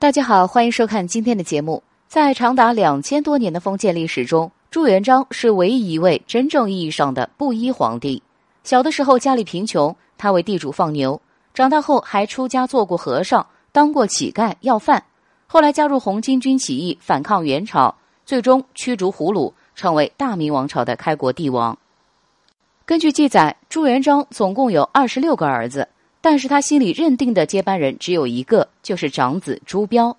大家好，欢迎收看今天的节目。在长达两千多年的封建历史中，朱元璋是唯一一位真正意义上的布衣皇帝。小的时候家里贫穷，他为地主放牛；长大后还出家做过和尚，当过乞丐要饭。后来加入红巾军起义，反抗元朝，最终驱逐胡虏，成为大明王朝的开国帝王。根据记载，朱元璋总共有二十六个儿子。但是他心里认定的接班人只有一个，就是长子朱标。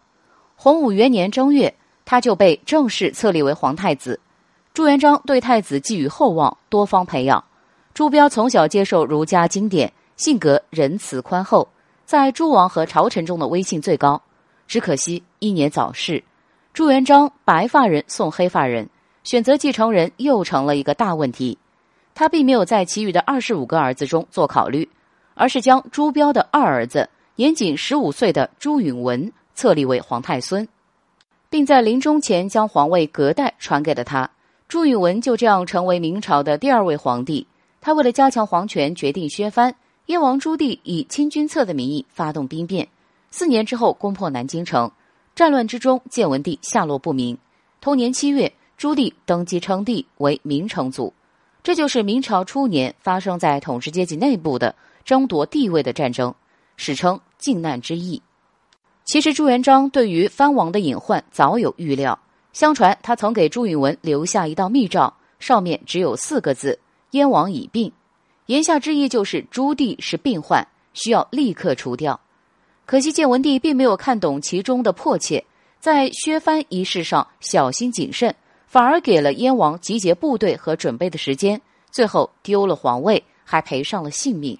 洪武元年正月，他就被正式册立为皇太子。朱元璋对太子寄予厚望，多方培养。朱标从小接受儒家经典，性格仁慈宽厚，在诸王和朝臣中的威信最高。只可惜英年早逝，朱元璋白发人送黑发人，选择继承人又成了一个大问题。他并没有在其余的二十五个儿子中做考虑。而是将朱标的二儿子年仅十五岁的朱允文册立为皇太孙，并在临终前将皇位隔代传给了他。朱允文就这样成为明朝的第二位皇帝。他为了加强皇权，决定削藩。燕王朱棣以清君侧的名义发动兵变，四年之后攻破南京城。战乱之中，建文帝下落不明。同年七月，朱棣登基称帝为明成祖。这就是明朝初年发生在统治阶级内部的。争夺地位的战争，史称“靖难之役”。其实朱元璋对于藩王的隐患早有预料。相传他曾给朱允文留下一道密诏，上面只有四个字：“燕王已病”，言下之意就是朱棣是病患，需要立刻除掉。可惜建文帝并没有看懂其中的迫切，在削藩一事上小心谨慎，反而给了燕王集结部队和准备的时间，最后丢了皇位，还赔上了性命。